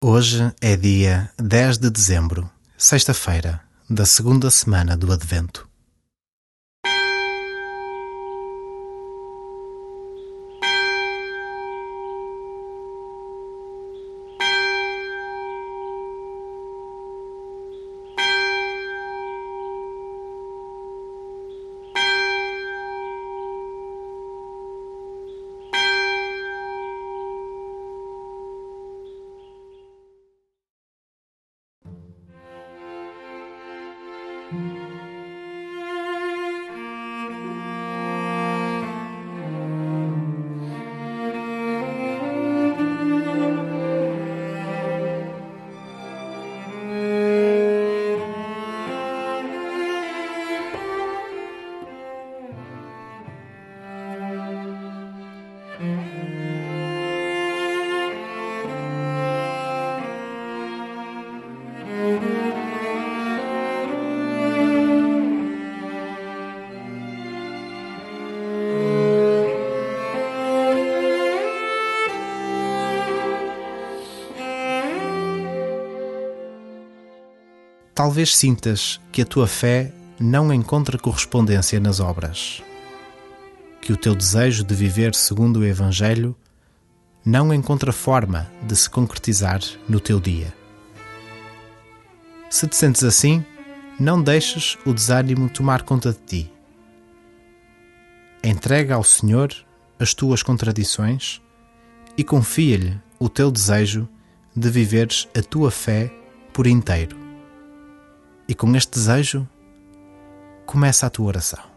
Hoje é dia 10 de dezembro, sexta-feira, da segunda semana do Advento. Talvez sintas que a tua fé não encontra correspondência nas obras, que o teu desejo de viver segundo o Evangelho não encontra forma de se concretizar no teu dia. Se te sentes assim, não deixes o desânimo tomar conta de ti. Entrega ao Senhor as tuas contradições e confia-lhe o teu desejo de viveres a tua fé por inteiro. E com este desejo, começa a tua oração.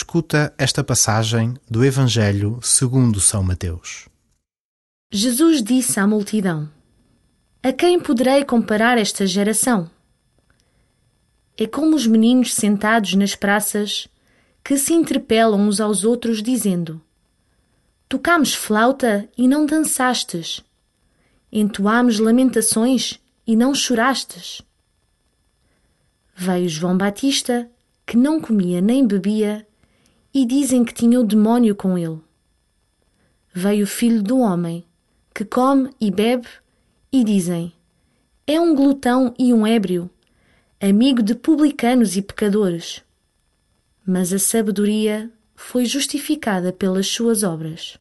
Escuta esta passagem do Evangelho segundo São Mateus. Jesus disse à multidão: A quem poderei comparar esta geração? É como os meninos sentados nas praças que se interpelam uns aos outros, dizendo: Tocámos flauta e não dançastes, entoámos lamentações e não chorastes. Veio João Batista, que não comia nem bebia, e dizem que tinha o demónio com ele. Veio o filho do homem, que come e bebe, e dizem: É um glutão e um ébrio, amigo de publicanos e pecadores. Mas a sabedoria foi justificada pelas suas obras.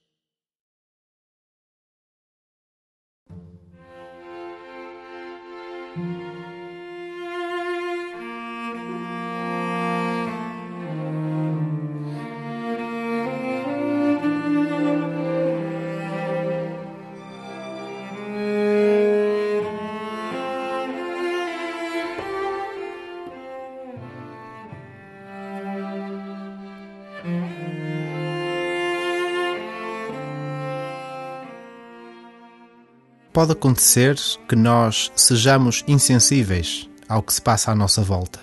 Pode acontecer que nós sejamos insensíveis ao que se passa à nossa volta.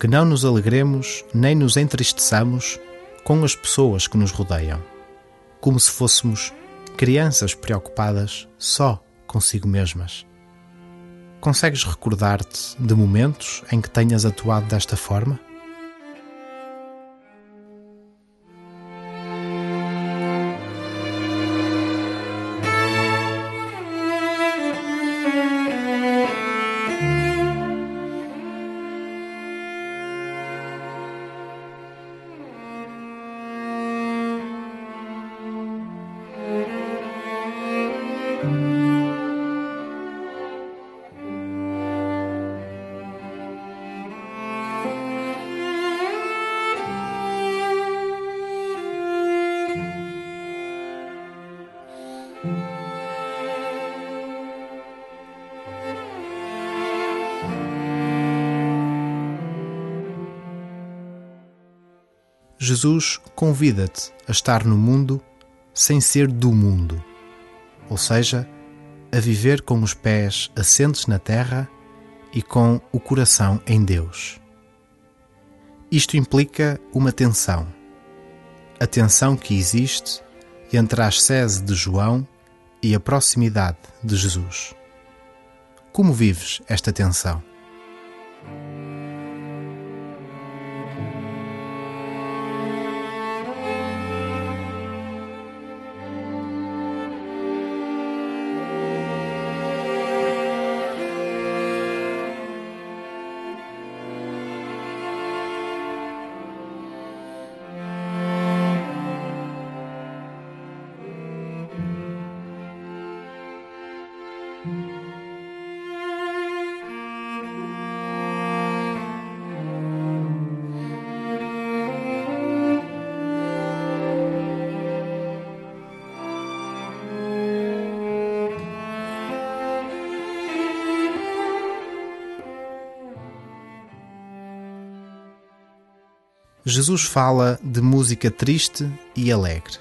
que não nos alegremos nem nos entristeçamos com as pessoas que nos rodeiam, como se fôssemos crianças preocupadas só consigo mesmas. Consegues recordar-te de momentos em que tenhas atuado desta forma? Jesus convida-te a estar no mundo sem ser do mundo, ou seja, a viver com os pés assentes na terra e com o coração em Deus. Isto implica uma tensão, a tensão que existe entre a ascese de João e a proximidade de Jesus. Como vives esta tensão? Jesus fala de música triste e alegre.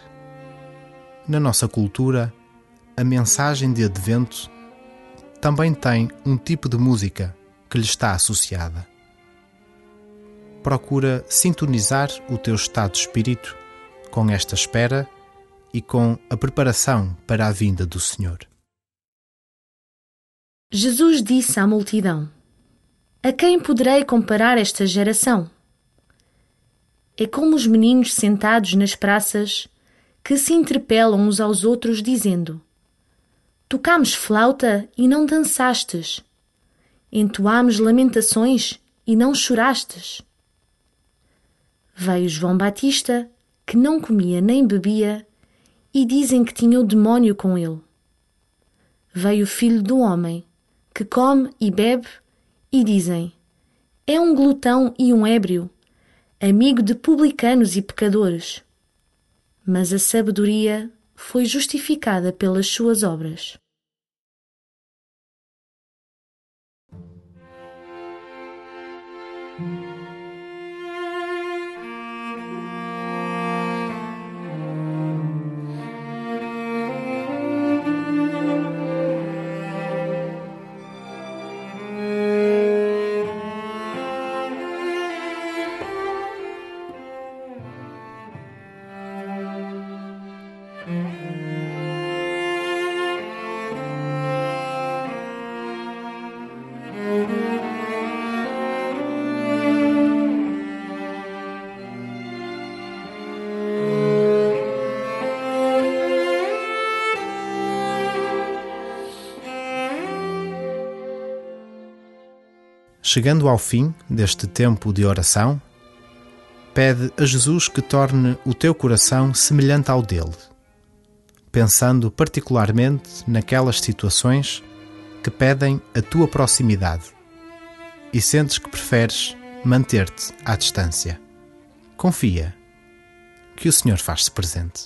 Na nossa cultura, a mensagem de Advento também tem um tipo de música que lhe está associada. Procura sintonizar o teu estado de espírito com esta espera e com a preparação para a vinda do Senhor. Jesus disse à multidão: A quem poderei comparar esta geração? É como os meninos sentados nas praças que se interpelam uns aos outros, dizendo: Tocámos flauta e não dançastes, entoámos lamentações e não chorastes. Veio João Batista, que não comia nem bebia, e dizem que tinha o demónio com ele. Veio o filho do homem, que come e bebe, e dizem: É um glutão e um ébrio amigo de publicanos e pecadores. Mas a sabedoria foi justificada pelas suas obras. Chegando ao fim deste tempo de oração, pede a Jesus que torne o teu coração semelhante ao dele, pensando particularmente naquelas situações que pedem a tua proximidade e sentes que preferes manter-te à distância. Confia que o Senhor faz-se presente.